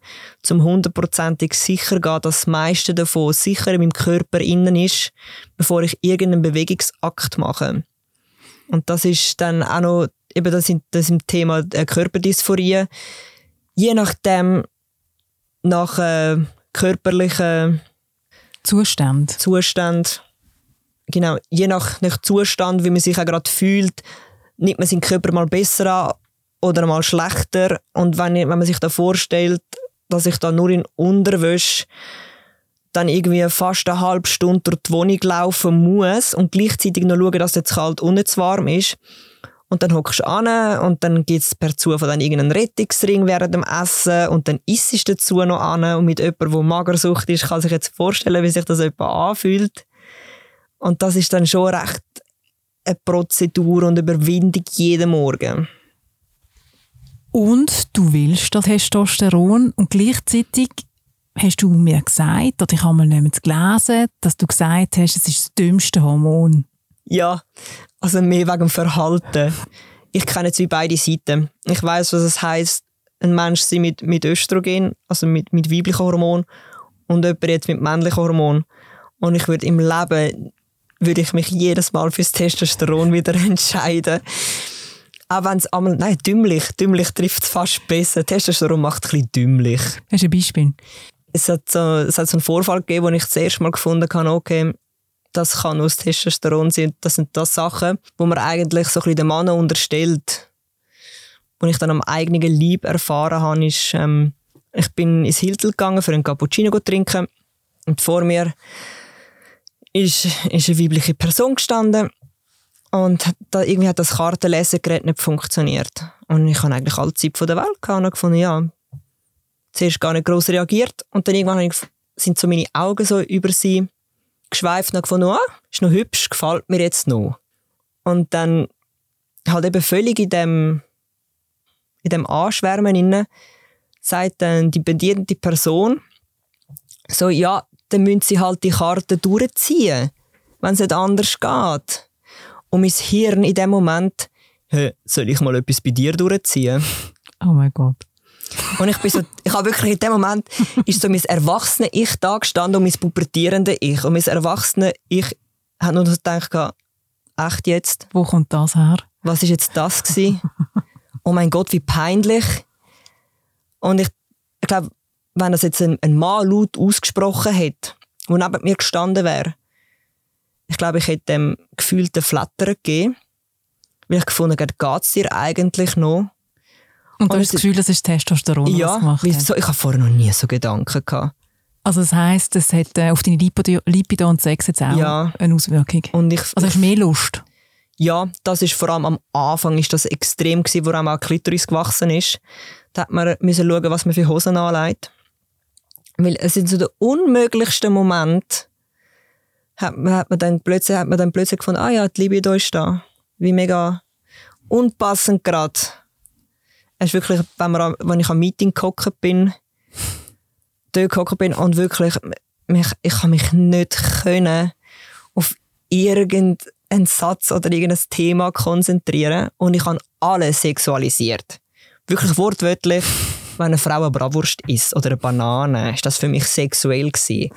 um hundertprozentig sicher gehen, dass das meiste davon sicher in meinem Körper innen ist, bevor ich irgendeinen Bewegungsakt mache. Und das ist dann auch noch, eben das das im Thema Körperdysphorie. Je nachdem, nach äh, körperlichen Zustand. Zustand. Genau, je nach, nach Zustand, wie man sich auch gerade fühlt, nimmt man seinen Körper mal besser an oder mal schlechter. Und wenn, wenn man sich da vorstellt, dass ich da nur in Unterwäsche dann irgendwie fast eine halbe Stunde durch die Wohnung laufen muss und gleichzeitig noch schauen, dass es jetzt kalt und nicht zu warm ist. Und dann hockst du an und dann gibt es per Zufall dann irgendeinen Rettungsring während dem Essen und dann isst du dazu noch an und mit jemandem, der Magersucht ist, kann sich jetzt vorstellen, wie sich das etwa anfühlt. Und das ist dann schon recht eine Prozedur und Überwindung jeden Morgen. Und du willst das Testosteron und gleichzeitig hast du mir gesagt, oder ich habe mal nicht gelesen, dass du gesagt hast, es ist das dümmste Hormon. Ja, also mehr wegen dem Verhalten. Ich kenne jetzt wie beide Seiten. Ich weiß, was es heißt, ein Mensch sein mit, mit Östrogen, also mit, mit weiblichen Hormonen, und jemand jetzt mit männlichen Hormonen. Und ich würde im Leben, würde ich mich jedes Mal fürs Testosteron wieder entscheiden. Auch wenn es einmal, nein, dümmlich, dümmlich trifft es fast besser. Testosteron macht ein bisschen dümmlich. Hast du ein Beispiel? Es hat, so, es hat so einen Vorfall gegeben, wo ich das erste Mal gefunden habe, okay, das kann aus Testosteron sein. Das sind das Sachen, wo man eigentlich so ein bisschen den Mann unterstellt. Wo ich dann am eigenen Lieb erfahren habe, ist, ähm, ich bin ins Hilton gegangen, für einen Cappuccino zu trinken. Und vor mir ist, ist eine weibliche Person gestanden und da, irgendwie hat das Kartenlesegerät nicht funktioniert. Und ich habe eigentlich alle Zeit von der Welt gehabt und gefunden, ja, zuerst gar nicht groß reagiert. Und dann irgendwann sind so meine Augen so über sie geschweift und gefunden, ah, ist noch hübsch, gefällt mir jetzt noch. Und dann halt eben völlig in dem, in dem Anschwärmen inne, sagt dann die bedienende Person, so, ja, dann müssen sie halt die Karte durchziehen, wenn es nicht anders geht. Und mein Hirn in dem Moment, hey, soll ich mal etwas bei dir durchziehen? Oh mein Gott. Und ich bin so, ich habe wirklich in dem Moment, ist so mein erwachsene Ich da gestanden und mein pubertierende Ich. Und mein erwachsene Ich hat nur gedacht, echt jetzt? Wo kommt das her? Was ist jetzt das gewesen? oh mein Gott, wie peinlich. Und ich, ich glaube, wenn das jetzt ein, ein Mann laut ausgesprochen hätte, der neben mir gestanden wäre, ich glaube, ich hätte dem gefühlten Flattern gegeben, weil ich gefunden habe, geht es dir eigentlich noch? Und du hast das Gefühl, das ist Testosteron, ja, was gemacht so, ich habe vorher noch nie so Gedanken gehabt. Also das heisst, es hat äh, auf deine Lipido, Lipido und Sex jetzt auch ja. eine Auswirkung? Und ich, also hast du mehr Lust? Ja, das ist vor allem am Anfang ist das extrem gewesen, wo auch Klitoris gewachsen ist. Da hat man müssen schauen, was man für Hosen anlegt. Weil es sind so der unmöglichste Moment, hat, hat, man dann plötzlich, hat man dann plötzlich gefunden, ah ja, die Libido ist da. wie mega unpassend gerade. Es ist wirklich, wenn, wir, wenn ich am Meeting gehockt bin, dort gehockt bin und wirklich, mich, ich kann mich nicht können auf irgendeinen Satz oder irgendein Thema konzentrieren und ich habe alles sexualisiert. Wirklich wortwörtlich, wenn eine Frau eine Bratwurst isst oder eine Banane, ist das für mich sexuell gewesen.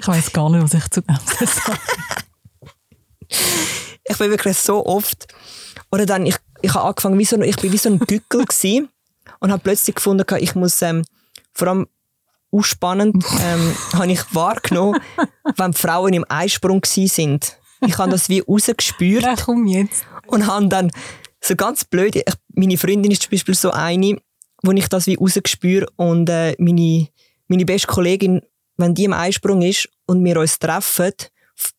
ich weiß gar nicht, was ich zu dem sage. ich bin wirklich so oft, oder dann, ich, ich habe angefangen, wie so, ich bin wie so ein Gückel gewesen und habe plötzlich gefunden, ich muss, ähm, vor allem ausspannend, ähm, habe ich wahrgenommen, wenn Frauen im Eisprung sind. Ich habe das wie rausgespürt. Ja, komm jetzt. Und habe dann so ganz blöd, ich, meine Freundin ist zum Beispiel so eine, wo ich das wie rausgespüre und äh, meine, meine beste Kollegin, wenn die im Eisprung ist und wir uns treffen,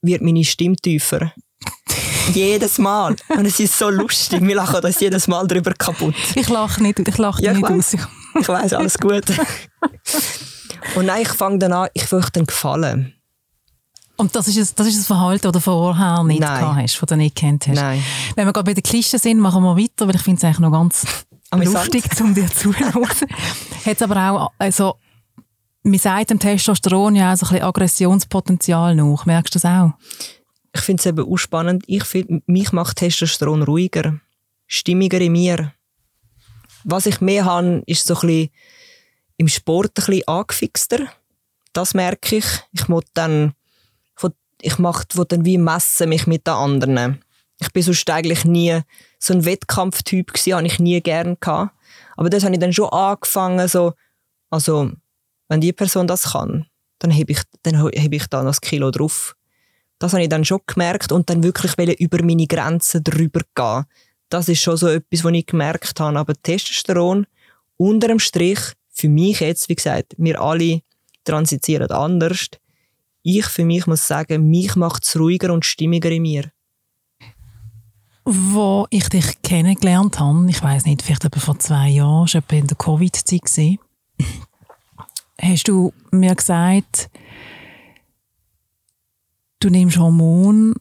wird meine Stimme tiefer. Jedes Mal. Und es ist so lustig. Wir lachen uns jedes Mal darüber kaputt. Ich lache nicht, ich lache ja, nicht aus. ich weiß alles gut. und nein, ich fange dann an, ich will dann gefallen. Und das ist, ein, das ist ein Verhalten, das du vorher nicht Nein. gehabt hast, das du nicht kennt hast. Nein. Wenn wir gerade bei den Klischee sind, machen wir weiter, weil ich finde es eigentlich noch ganz lustig, um dir zuzuhören. Hat aber auch, also, man sagt dem Testosteron ja auch so ein bisschen Aggressionspotenzial nach. Merkst du das auch? Ich finde es eben auch spannend. Ich finde, mich macht Testosteron ruhiger, stimmiger in mir. Was ich mehr habe, ist so ein im Sport ein bisschen angefixter. Das merke ich. Ich muss dann ich mache, dann wie messen mich mit den anderen. Ich bin sonst eigentlich nie so ein Wettkampftyp gewesen, habe ich nie gern gehabt. Aber das habe ich dann schon angefangen, so, also, wenn die Person das kann, dann habe ich, dann heb ich da noch das Kilo drauf. Das habe ich dann schon gemerkt und dann wirklich über meine Grenzen drüber gehen. Das ist schon so etwas, was ich gemerkt habe. Aber Testosteron, unter dem Strich, für mich jetzt, wie gesagt, wir alle transitieren anders ich für mich muss sagen, mich macht es ruhiger und stimmiger in mir. Wo ich dich kennengelernt habe, ich weiß nicht, vielleicht etwa vor zwei Jahren, war in der Covid-Zeit, hast du mir gesagt, du nimmst Hormone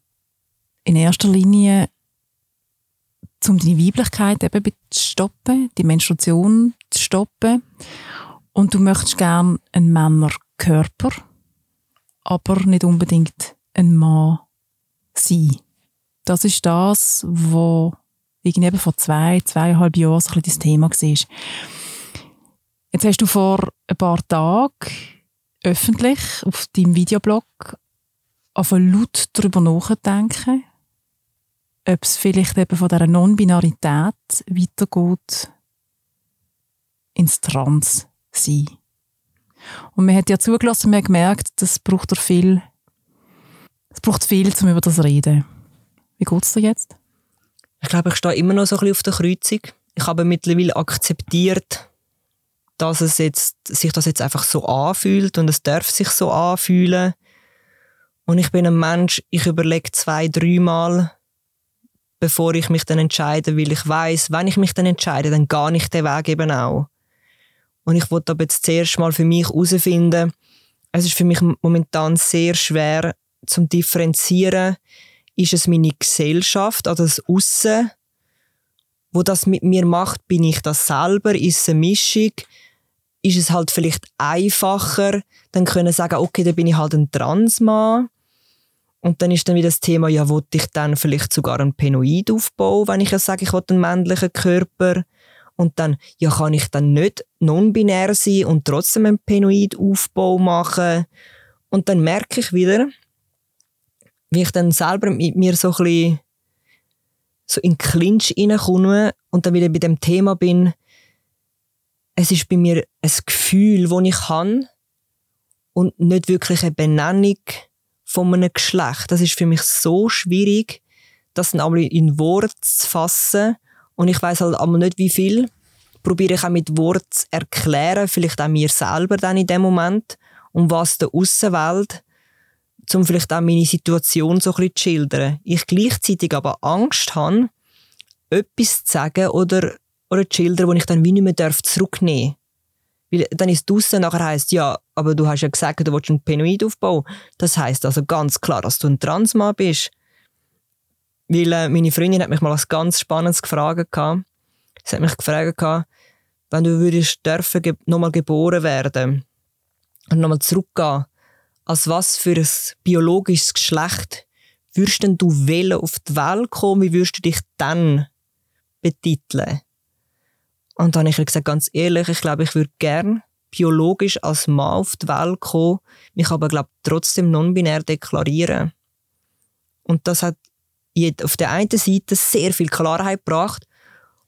in erster Linie, um deine Weiblichkeit eben zu stoppen, die Menstruation zu stoppen. Und du möchtest gerne einen Männerkörper aber nicht unbedingt ein Mann sein. Das ist das, was irgendwie vor zwei, zweieinhalb Jahren so ein bisschen das Thema war. Jetzt hast du vor ein paar Tagen öffentlich auf deinem Videoblog auf laut darüber nachdenken, ob es vielleicht eben von dieser Non-Binarität weitergeht ins Trans-Sein. Und man hat ja zugelassen, man hat gemerkt, das braucht er viel, es braucht viel, um über das zu reden. Wie geht es dir jetzt? Ich glaube, ich stehe immer noch so ein bisschen auf der Kreuzung. Ich habe mittlerweile akzeptiert, dass es jetzt, sich das jetzt einfach so anfühlt und es darf sich so anfühlen. Und ich bin ein Mensch, ich überlege zwei, dreimal, bevor ich mich dann entscheide, weil ich weiß, wenn ich mich dann entscheide, dann gehe ich den Weg eben auch. Und ich wollte aber jetzt zuerst mal für mich herausfinden, es ist für mich momentan sehr schwer zum differenzieren, ist es meine Gesellschaft, also das Aussen, wo das mit mir macht, bin ich das selber, ist es eine Mischung, ist es halt vielleicht einfacher, dann können sagen, okay, dann bin ich halt ein Transmann. Und dann ist dann wieder das Thema, ja, wollte ich dann vielleicht sogar einen Penoid aufbauen, wenn ich ja sage, ich will einen männlichen Körper? Und dann, ja, kann ich dann nicht non-binär sein und trotzdem einen Penoid-Aufbau machen? Und dann merke ich wieder, wie ich dann selber mit mir so ein bisschen so in Clinch reinkomme und dann wieder bei dem Thema bin, es ist bei mir ein Gefühl, das ich habe und nicht wirklich eine Benennung von einem Geschlecht. Das ist für mich so schwierig, das dann einmal in Wort zu fassen und ich weiß halt aber nicht, wie viel. Probiere ich auch mit Wort zu erklären, vielleicht auch mir selber dann in dem Moment, um was der Außenwelt, um vielleicht auch meine Situation so ein bisschen zu schildern. Ich gleichzeitig aber Angst habe, etwas zu sagen oder, oder zu schildern, wo ich dann wie nicht mehr darf zurücknehmen Weil dann ist draussen nachher heisst, ja, aber du hast ja gesagt, du willst einen Penoid aufbauen. Das heisst also ganz klar, dass du ein Transmann bist. Weil äh, meine Freundin hat mich mal was ganz Spannendes gefragt. Gehabt. Sie hat mich gefragt, wenn du würdest dürfen ge nochmal geboren werden und nochmal zurückgehen, als was für ein biologisches Geschlecht würdest denn du wählen auf die Welt kommen? Wie würdest du dich dann betiteln? Und dann habe ich gesagt, ganz ehrlich, ich glaube, ich würde gern biologisch als Mann auf die Welt kommen, mich aber, glaube trotzdem non-binär deklarieren. Und das hat auf der einen Seite sehr viel Klarheit gebracht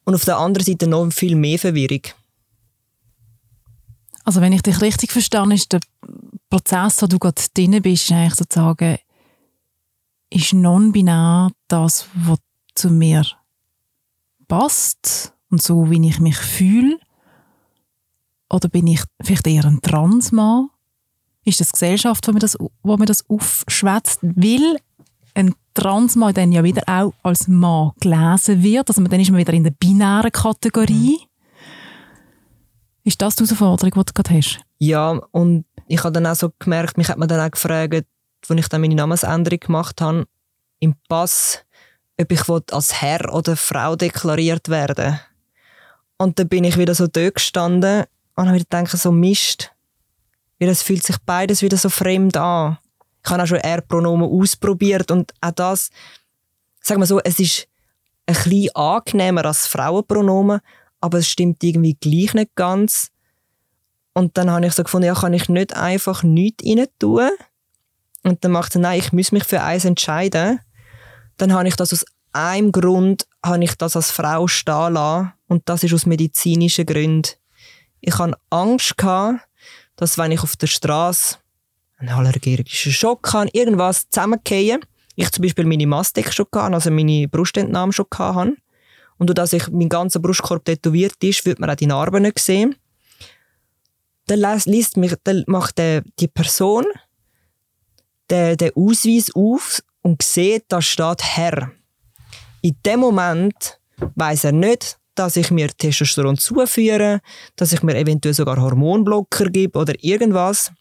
und auf der anderen Seite noch viel mehr Verwirrung. Also wenn ich dich richtig verstehe, ist der Prozess, wo du gerade drin bist, eigentlich sozusagen, ist non-binär das, was zu mir passt und so, wie ich mich fühle? Oder bin ich vielleicht eher ein Transmann? Ist das Gesellschaft, wo mir das, wo mir das aufschwätzt? Weil ein Transmann dann ja wieder auch als Mann gelesen wird. Also dann ist man wieder in der binären Kategorie. Mhm. Ist das die Herausforderung, die du gerade hast? Ja, und ich habe dann auch so gemerkt, mich hat man dann auch gefragt, als ich dann meine Namensänderung gemacht habe, im Pass, ob ich als Herr oder Frau deklariert werden Und dann bin ich wieder so dort gestanden und habe wieder gedacht, so Mist. Weil es fühlt sich beides wieder so fremd an. Ich habe auch schon Er-Pronomen ausprobiert und auch das, sagen wir so, es ist ein bisschen angenehmer als Frauenpronomen, aber es stimmt irgendwie gleich nicht ganz. Und dann habe ich so gefunden, ja, kann ich nicht einfach nichts rein tun? Und dann macht er, nein, ich muss mich für eins entscheiden. Dann habe ich das aus einem Grund, habe ich das als Frau stehen lassen. Und das ist aus medizinischen Gründen. Ich hatte Angst, gehabt, dass wenn ich auf der Straße einen allergischen Schock habe, irgendwas zusammengehen, ich zum Beispiel meine Mastek schon hatte, also meine Brustentnahme schon hatte. Und dass ich mein ganzer Brustkorb tätowiert ist, wird man auch die Narben nicht sehen. Dann liest mich, dann macht der, die Person den, den Ausweis auf und sieht, da steht Herr. In dem Moment weiß er nicht, dass ich mir Testosteron zuführe, dass ich mir eventuell sogar Hormonblocker gebe oder irgendwas.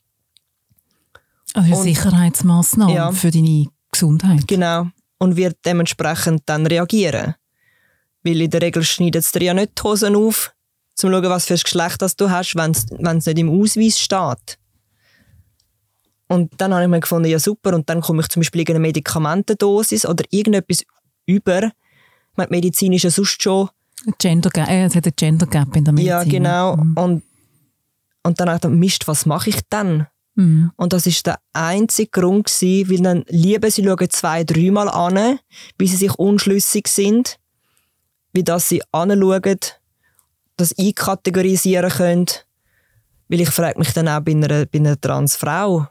Also eine Sicherheitsmaßnahme ja, für deine Gesundheit. Genau. Und wird dementsprechend dann reagieren. Weil in der Regel schneidet es dir ja nicht die Hosen auf, um zu schauen, was für ein Geschlecht das du hast, wenn es nicht im Ausweis steht. Und dann habe ich mir gefunden, ja super, und dann komme ich zum Beispiel eine Medikamentendosis oder irgendetwas über. Die Medizin ist ja sonst schon... Gender Gap, äh, es hat ein Gender Gap in der Medizin. Ja, genau. Mhm. Und, und dann ich gedacht, Mist, was mache ich dann? Mhm. Und das ist der einzige Grund gewesen, weil dann lieben sie schauen zwei, dreimal an, bis sie sich unschlüssig sind wie dass sie anschauen, das einkategorisieren können. Weil ich frage mich dann auch bei einer, bei einer Transfrau,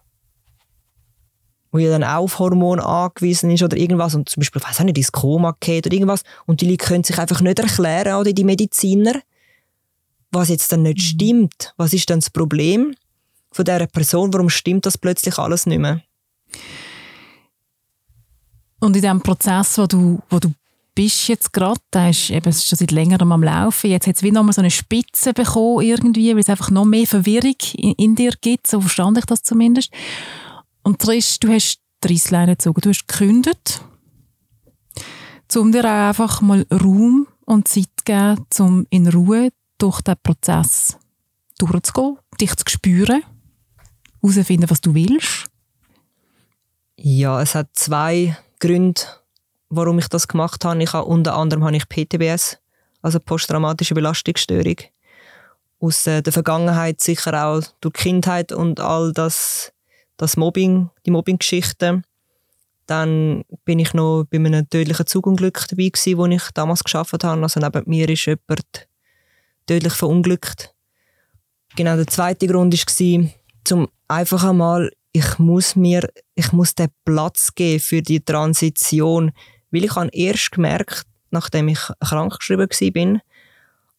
wo ja dann auch auf Hormon angewiesen ist oder irgendwas und zum Beispiel, weiß auch nicht, ins Koma geht oder irgendwas und die Leute können sich einfach nicht erklären, oder die Mediziner, was jetzt dann nicht mhm. stimmt. Was ist dann das Problem von dieser Person? Warum stimmt das plötzlich alles nicht mehr? Und in diesem Prozess, wo du, wo du bist jetzt gerade, da ist eben, ist schon seit längerem am Laufen, jetzt hat es wie nochmal so eine Spitze bekommen irgendwie, weil es einfach noch mehr Verwirrung in, in dir gibt, so verstand ich das zumindest. Und Trish, du hast die Reissleine gezogen, du hast gekündigt, um dir auch einfach mal Raum und Zeit zu geben, um in Ruhe durch diesen Prozess durchzugehen, dich zu spüren, herauszufinden, was du willst. Ja, es hat zwei Gründe, warum ich das gemacht habe. Ich habe unter anderem habe ich PTBS, also posttraumatische Belastungsstörung. Aus äh, der Vergangenheit sicher auch durch Kindheit und all das, das Mobbing, die Mobbing-Geschichten. Dann bin ich noch bei einem tödlichen Zugunglück dabei gewesen, wo ich damals geschafft habe. Also neben mir ist jemand tödlich verunglückt. Genau, der zweite Grund war, zum einfach einmal, ich muss mir, ich muss den Platz geben für die Transition. Weil ich habe erst gemerkt, nachdem ich krank geschrieben war,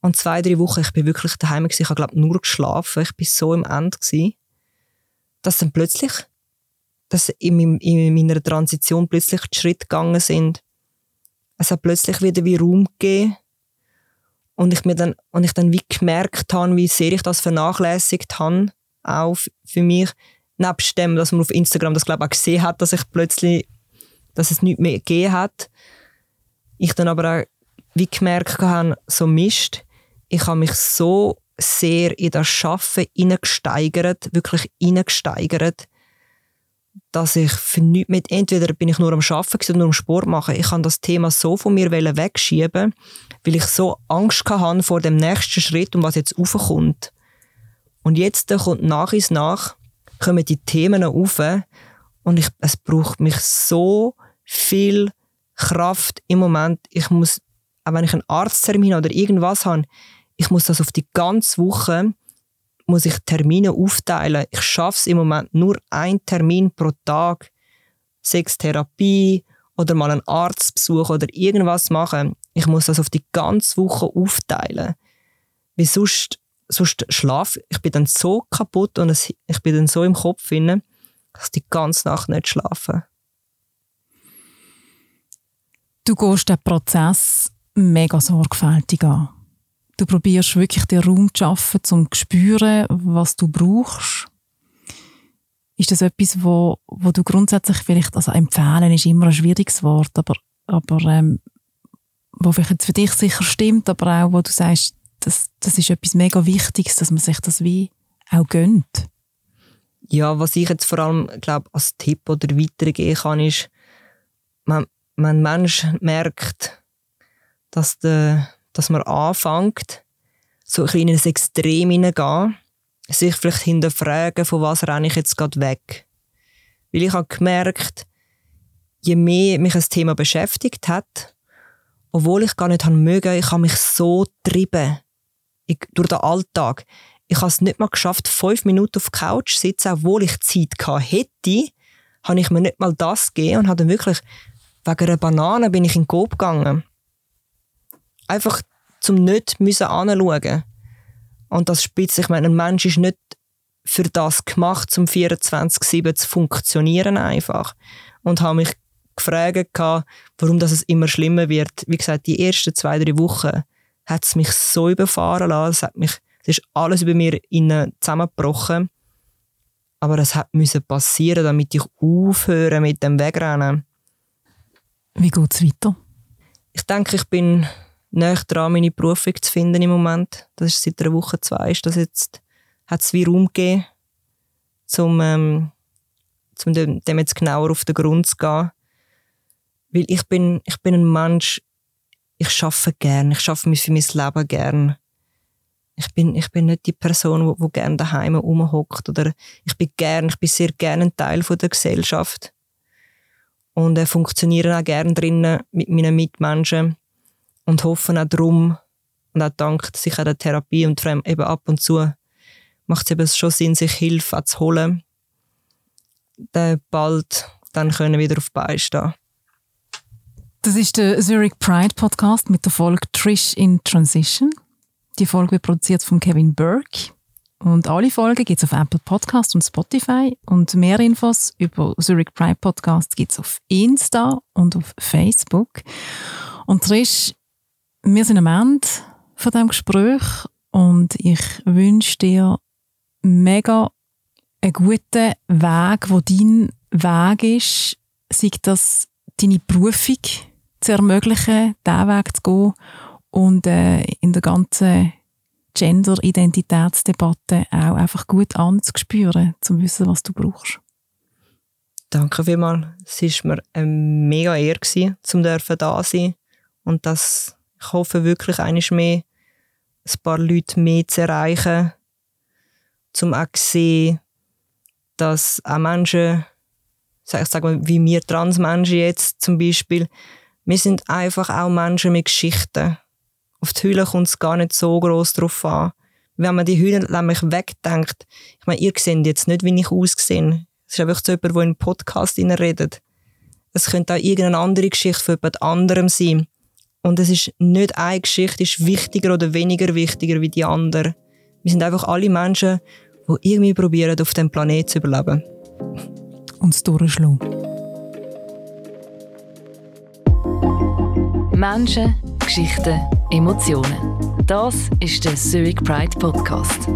und zwei, drei Wochen, ich bin wirklich daheim gewesen, ich habe glaube nur geschlafen, ich bin so im Ende gewesen, dass dann plötzlich, dass in, in meiner Transition plötzlich die Schritte gegangen sind. Es hat plötzlich wieder wie Raum gegeben. Und ich mir dann, und ich dann wie gemerkt habe, wie sehr ich das vernachlässigt habe, auch für mich, nebst dem, dass man auf Instagram das glaube ich auch gesehen hat, dass ich plötzlich dass es nichts mehr gegeben hat, ich dann aber auch wie gemerkt habe, so Mist, ich habe mich so sehr in das Schaffen hineingesteigert, wirklich hineingesteigert, dass ich für nichts mit, entweder bin ich nur am Arbeiten oder nur am Sport machen. Ich kann das Thema so von mir wegschieben, weil ich so Angst hatte vor dem nächsten Schritt und was jetzt aufkommt. Und jetzt kommt nach und nach, kommen die Themen auf und ich, es braucht mich so viel Kraft im Moment. Ich muss, auch wenn ich einen Arzttermin oder irgendwas habe, ich muss das auf die ganze Woche muss ich Termine aufteilen. Ich schaffe es im Moment nur ein Termin pro Tag, sechs Therapie oder mal einen Arztbesuch oder irgendwas machen. Ich muss das auf die ganze Woche aufteilen. Wie sonst, sonst schlaf ich bin dann so kaputt und es, ich bin dann so im Kopf drin, dass ich die ganze Nacht nicht schlafe. Du gehst den Prozess mega sorgfältig an. Du probierst wirklich den Raum zu schaffen, um zu spüren, was du brauchst. Ist das etwas, wo, wo du grundsätzlich vielleicht, also empfehlen ist immer ein schwieriges Wort, aber, aber ähm, wo vielleicht für dich sicher stimmt, aber auch, wo du sagst, das, das ist etwas mega Wichtiges, dass man sich das wie auch gönnt? Ja, was ich jetzt vor allem, glaube als Tipp oder weitergeben kann, ist, man, wenn ein Mensch merkt, dass der dass man anfängt, so ein in ein Extrem hineingehen, sich vielleicht hinterfragen, von was renne ich jetzt gerade weg. Weil ich habe gemerkt, je mehr mich ein Thema beschäftigt hat, obwohl ich gar nicht haben mögen, ich habe mich so getrieben durch den Alltag. Ich habe es nicht mal geschafft, fünf Minuten auf der Couch zu sitzen, obwohl ich Zeit hätte, habe ich mir nicht mal das gegeben und habe dann wirklich wegen einer Banane bin ich in den Coop gegangen einfach zum nicht müssen anschauen. Und das spitzt, ich meine, ein Mensch ist nicht für das gemacht, zum 24-7 zu funktionieren einfach. Und habe mich gefragt, warum das immer schlimmer wird. Wie gesagt, die ersten zwei, drei Wochen hat es mich so überfahren lassen. Es, hat mich, es ist alles über mir zusammengebrochen. Aber es hat müssen passieren, damit ich aufhöre mit dem Wegrennen. Wie geht es weiter? Ich denke, ich bin näher dran, meine Berufung zu finden im Moment. Das ist seit einer Woche, zwei, ist das jetzt, hat es wie Raum gegeben, um, ähm, um dem, dem jetzt genauer auf den Grund zu gehen. Weil ich bin, ich bin ein Mensch, ich schaffe gern, ich schaffe mich für mein Leben gern. Ich bin, ich bin nicht die Person, die, die gerne daheim rumhockt oder ich bin gern, ich bin sehr gerne ein Teil von der Gesellschaft und äh, funktioniere auch gern drinnen mit meinen Mitmenschen und hoffen auch darum und auch dank sicher der Therapie und vor allem eben ab und zu macht es eben schon Sinn, sich Hilfe zu holen, dann bald dann können wieder auf die Beine stehen. Das ist der Zurich Pride Podcast mit der Folge Trish in Transition. Die Folge wird produziert von Kevin Burke. Und alle Folgen gibt es auf Apple Podcast und Spotify. Und mehr Infos über Zurich Pride Podcast gibt es auf Insta und auf Facebook. Und Trish wir sind am Ende von diesem Gespräch und ich wünsche dir mega einen guten Weg, wo dein Weg ist, sei das deine Berufung zu ermöglichen, diesen Weg zu gehen und äh, in der ganzen Gender-Identitätsdebatte auch einfach gut anzuspüren, zu wissen, was du brauchst. Danke vielmals. Es war mir eine mega Ehre, um da sein und das ich hoffe wirklich eines mehr, ein paar Leute mehr zu erreichen, um auch zu sehen, dass auch Menschen, ich sage mal, wie wir Transmenschen jetzt zum Beispiel, wir sind einfach auch Menschen mit Geschichten. Auf die Hülle kommt es gar nicht so groß drauf an. Wenn man die Hülle nämlich wegdenkt, ich meine, ihr seht jetzt nicht, wie ich aussehe. Es ist einfach so jemand, der in einen Podcast redet. Es könnte auch irgendeine andere Geschichte von jemand anderem sein. Und es ist nicht eine Geschichte ist wichtiger oder weniger wichtiger wie die andere. Wir sind einfach alle Menschen, die irgendwie probieren, auf dem Planeten zu überleben. Und es durchschlagen. Menschen, Geschichten, Emotionen. Das ist der Zurich Pride Podcast.